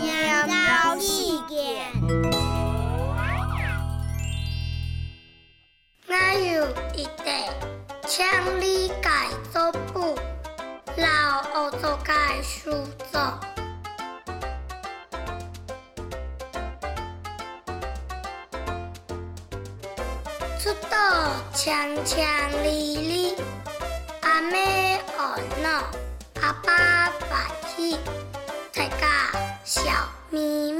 念到一点，我有一个强力改造部，老奥做改书做。出道强强力力，阿妹奥诺，阿,爸。咪咪。